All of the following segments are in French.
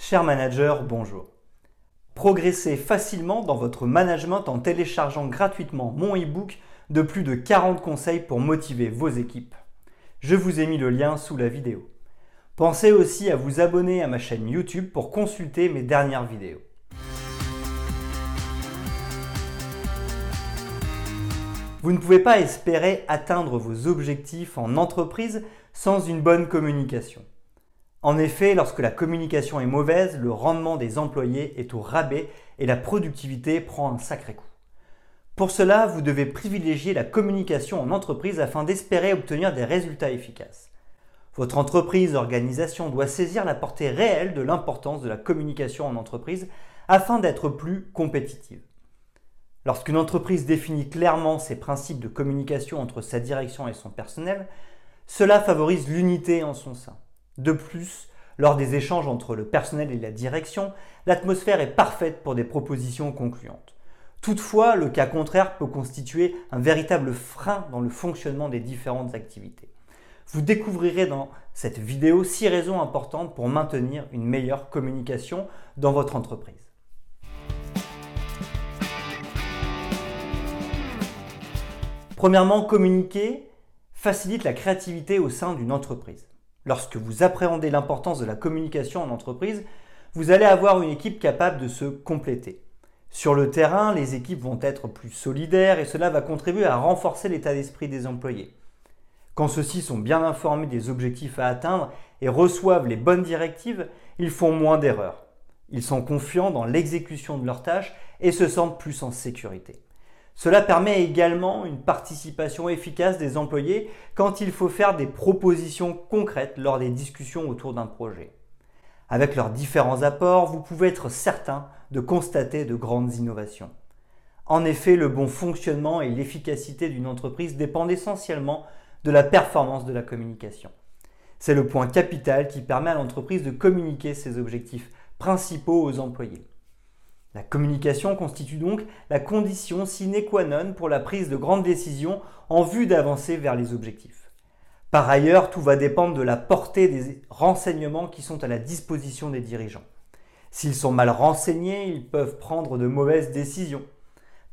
Cher manager, bonjour. Progressez facilement dans votre management en téléchargeant gratuitement mon e-book de plus de 40 conseils pour motiver vos équipes. Je vous ai mis le lien sous la vidéo. Pensez aussi à vous abonner à ma chaîne YouTube pour consulter mes dernières vidéos. Vous ne pouvez pas espérer atteindre vos objectifs en entreprise sans une bonne communication. En effet, lorsque la communication est mauvaise, le rendement des employés est au rabais et la productivité prend un sacré coup. Pour cela, vous devez privilégier la communication en entreprise afin d'espérer obtenir des résultats efficaces. Votre entreprise, organisation doit saisir la portée réelle de l'importance de la communication en entreprise afin d'être plus compétitive. Lorsqu'une entreprise définit clairement ses principes de communication entre sa direction et son personnel, cela favorise l'unité en son sein. De plus, lors des échanges entre le personnel et la direction, l'atmosphère est parfaite pour des propositions concluantes. Toutefois, le cas contraire peut constituer un véritable frein dans le fonctionnement des différentes activités. Vous découvrirez dans cette vidéo six raisons importantes pour maintenir une meilleure communication dans votre entreprise. Premièrement, communiquer facilite la créativité au sein d'une entreprise. Lorsque vous appréhendez l'importance de la communication en entreprise, vous allez avoir une équipe capable de se compléter. Sur le terrain, les équipes vont être plus solidaires et cela va contribuer à renforcer l'état d'esprit des employés. Quand ceux-ci sont bien informés des objectifs à atteindre et reçoivent les bonnes directives, ils font moins d'erreurs. Ils sont confiants dans l'exécution de leurs tâches et se sentent plus en sécurité. Cela permet également une participation efficace des employés quand il faut faire des propositions concrètes lors des discussions autour d'un projet. Avec leurs différents apports, vous pouvez être certain de constater de grandes innovations. En effet, le bon fonctionnement et l'efficacité d'une entreprise dépendent essentiellement de la performance de la communication. C'est le point capital qui permet à l'entreprise de communiquer ses objectifs principaux aux employés. La communication constitue donc la condition sine qua non pour la prise de grandes décisions en vue d'avancer vers les objectifs. Par ailleurs, tout va dépendre de la portée des renseignements qui sont à la disposition des dirigeants. S'ils sont mal renseignés, ils peuvent prendre de mauvaises décisions.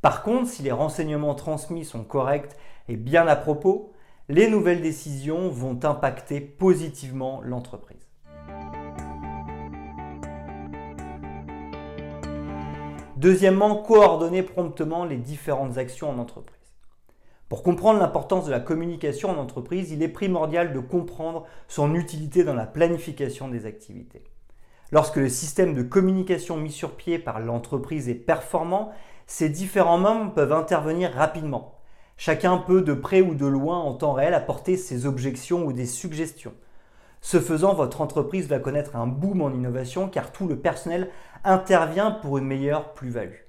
Par contre, si les renseignements transmis sont corrects et bien à propos, les nouvelles décisions vont impacter positivement l'entreprise. Deuxièmement, coordonner promptement les différentes actions en entreprise. Pour comprendre l'importance de la communication en entreprise, il est primordial de comprendre son utilité dans la planification des activités. Lorsque le système de communication mis sur pied par l'entreprise est performant, ses différents membres peuvent intervenir rapidement. Chacun peut de près ou de loin en temps réel apporter ses objections ou des suggestions. Ce faisant, votre entreprise va connaître un boom en innovation car tout le personnel intervient pour une meilleure plus-value.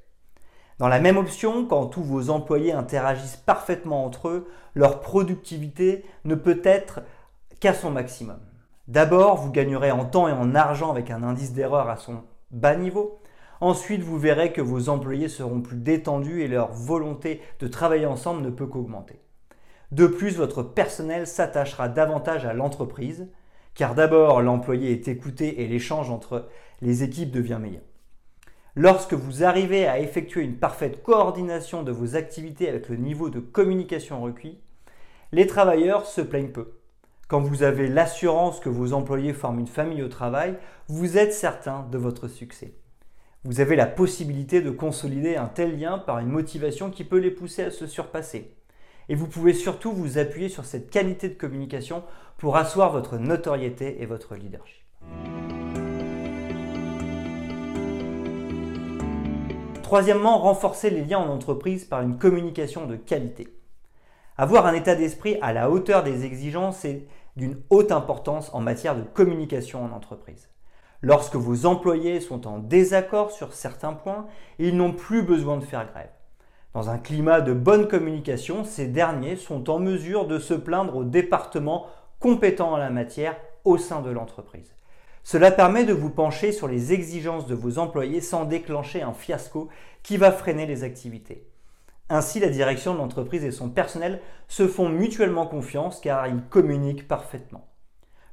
Dans la même option, quand tous vos employés interagissent parfaitement entre eux, leur productivité ne peut être qu'à son maximum. D'abord, vous gagnerez en temps et en argent avec un indice d'erreur à son bas niveau. Ensuite, vous verrez que vos employés seront plus détendus et leur volonté de travailler ensemble ne peut qu'augmenter. De plus, votre personnel s'attachera davantage à l'entreprise, car d'abord l'employé est écouté et l'échange entre les équipes devient meilleur. Lorsque vous arrivez à effectuer une parfaite coordination de vos activités avec le niveau de communication requis, les travailleurs se plaignent peu. Quand vous avez l'assurance que vos employés forment une famille au travail, vous êtes certain de votre succès. Vous avez la possibilité de consolider un tel lien par une motivation qui peut les pousser à se surpasser. Et vous pouvez surtout vous appuyer sur cette qualité de communication pour asseoir votre notoriété et votre leadership. Troisièmement, renforcer les liens en entreprise par une communication de qualité. Avoir un état d'esprit à la hauteur des exigences est d'une haute importance en matière de communication en entreprise. Lorsque vos employés sont en désaccord sur certains points, ils n'ont plus besoin de faire grève. Dans un climat de bonne communication, ces derniers sont en mesure de se plaindre au département compétent en la matière au sein de l'entreprise. Cela permet de vous pencher sur les exigences de vos employés sans déclencher un fiasco qui va freiner les activités. Ainsi, la direction de l'entreprise et son personnel se font mutuellement confiance car ils communiquent parfaitement.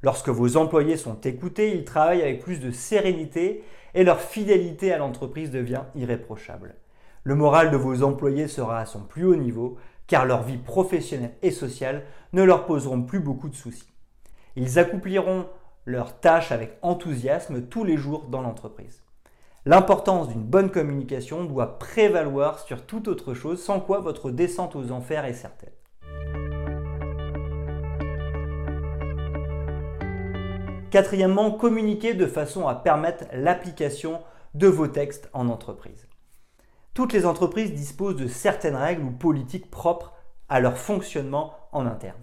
Lorsque vos employés sont écoutés, ils travaillent avec plus de sérénité et leur fidélité à l'entreprise devient irréprochable. Le moral de vos employés sera à son plus haut niveau car leur vie professionnelle et sociale ne leur poseront plus beaucoup de soucis. Ils accompliront leurs tâches avec enthousiasme tous les jours dans l'entreprise. L'importance d'une bonne communication doit prévaloir sur toute autre chose, sans quoi votre descente aux enfers est certaine. Quatrièmement, communiquer de façon à permettre l'application de vos textes en entreprise. Toutes les entreprises disposent de certaines règles ou politiques propres à leur fonctionnement en interne.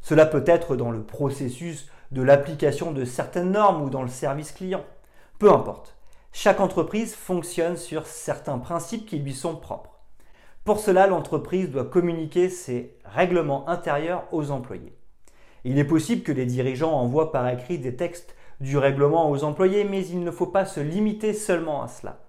Cela peut être dans le processus de l'application de certaines normes ou dans le service client. Peu importe. Chaque entreprise fonctionne sur certains principes qui lui sont propres. Pour cela, l'entreprise doit communiquer ses règlements intérieurs aux employés. Il est possible que les dirigeants envoient par écrit des textes du règlement aux employés, mais il ne faut pas se limiter seulement à cela.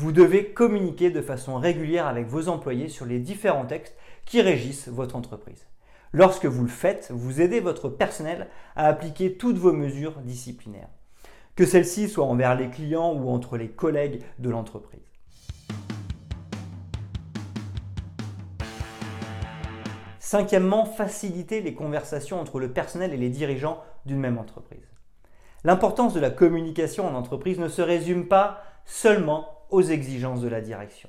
Vous devez communiquer de façon régulière avec vos employés sur les différents textes qui régissent votre entreprise. Lorsque vous le faites, vous aidez votre personnel à appliquer toutes vos mesures disciplinaires, que celles-ci soient envers les clients ou entre les collègues de l'entreprise. Cinquièmement, faciliter les conversations entre le personnel et les dirigeants d'une même entreprise. L'importance de la communication en entreprise ne se résume pas seulement aux exigences de la direction.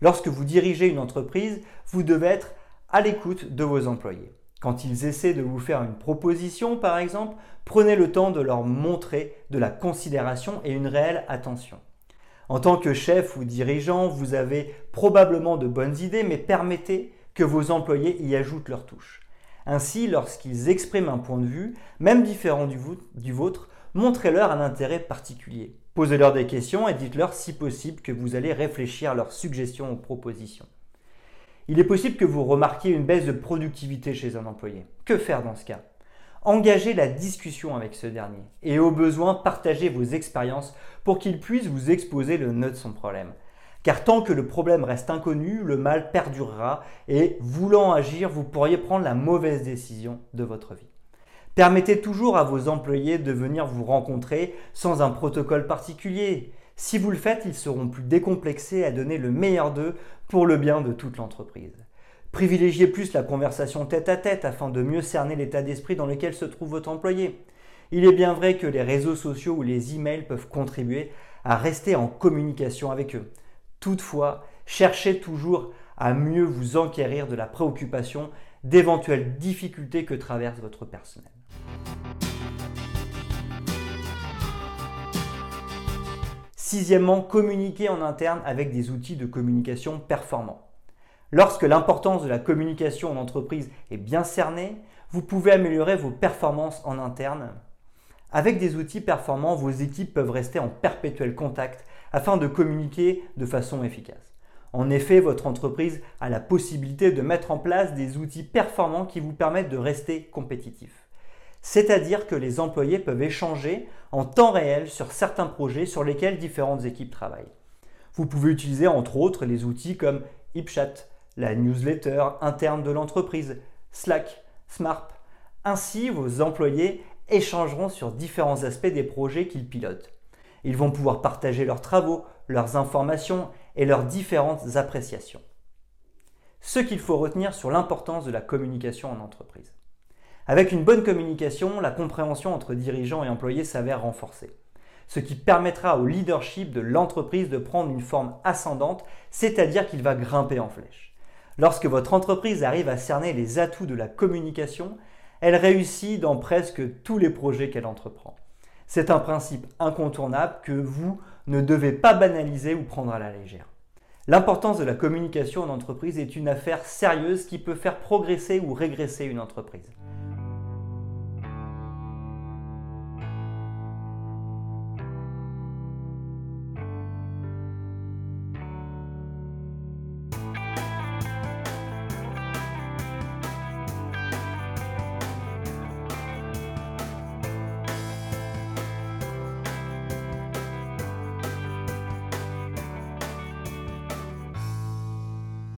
Lorsque vous dirigez une entreprise, vous devez être à l'écoute de vos employés. Quand ils essaient de vous faire une proposition, par exemple, prenez le temps de leur montrer de la considération et une réelle attention. En tant que chef ou dirigeant, vous avez probablement de bonnes idées, mais permettez que vos employés y ajoutent leur touche. Ainsi, lorsqu'ils expriment un point de vue, même différent du, vôtre, montrez-leur un intérêt particulier. Posez-leur des questions et dites-leur si possible que vous allez réfléchir à leurs suggestions ou propositions. Il est possible que vous remarquiez une baisse de productivité chez un employé. Que faire dans ce cas? Engagez la discussion avec ce dernier et au besoin partagez vos expériences pour qu'il puisse vous exposer le nœud de son problème. Car tant que le problème reste inconnu, le mal perdurera et voulant agir, vous pourriez prendre la mauvaise décision de votre vie. Permettez toujours à vos employés de venir vous rencontrer sans un protocole particulier. Si vous le faites, ils seront plus décomplexés à donner le meilleur d'eux pour le bien de toute l'entreprise. Privilégiez plus la conversation tête à tête afin de mieux cerner l'état d'esprit dans lequel se trouve votre employé. Il est bien vrai que les réseaux sociaux ou les emails peuvent contribuer à rester en communication avec eux. Toutefois, cherchez toujours à mieux vous enquérir de la préoccupation d'éventuelles difficultés que traverse votre personnel. Sixièmement, communiquer en interne avec des outils de communication performants. Lorsque l'importance de la communication en entreprise est bien cernée, vous pouvez améliorer vos performances en interne. Avec des outils performants, vos équipes peuvent rester en perpétuel contact afin de communiquer de façon efficace. En effet, votre entreprise a la possibilité de mettre en place des outils performants qui vous permettent de rester compétitif c'est-à-dire que les employés peuvent échanger en temps réel sur certains projets sur lesquels différentes équipes travaillent. Vous pouvez utiliser entre autres les outils comme HipChat, la newsletter interne de l'entreprise, Slack, Smart. Ainsi, vos employés échangeront sur différents aspects des projets qu'ils pilotent. Ils vont pouvoir partager leurs travaux, leurs informations et leurs différentes appréciations. Ce qu'il faut retenir sur l'importance de la communication en entreprise. Avec une bonne communication, la compréhension entre dirigeants et employés s'avère renforcée, ce qui permettra au leadership de l'entreprise de prendre une forme ascendante, c'est-à-dire qu'il va grimper en flèche. Lorsque votre entreprise arrive à cerner les atouts de la communication, elle réussit dans presque tous les projets qu'elle entreprend. C'est un principe incontournable que vous ne devez pas banaliser ou prendre à la légère. L'importance de la communication en entreprise est une affaire sérieuse qui peut faire progresser ou régresser une entreprise.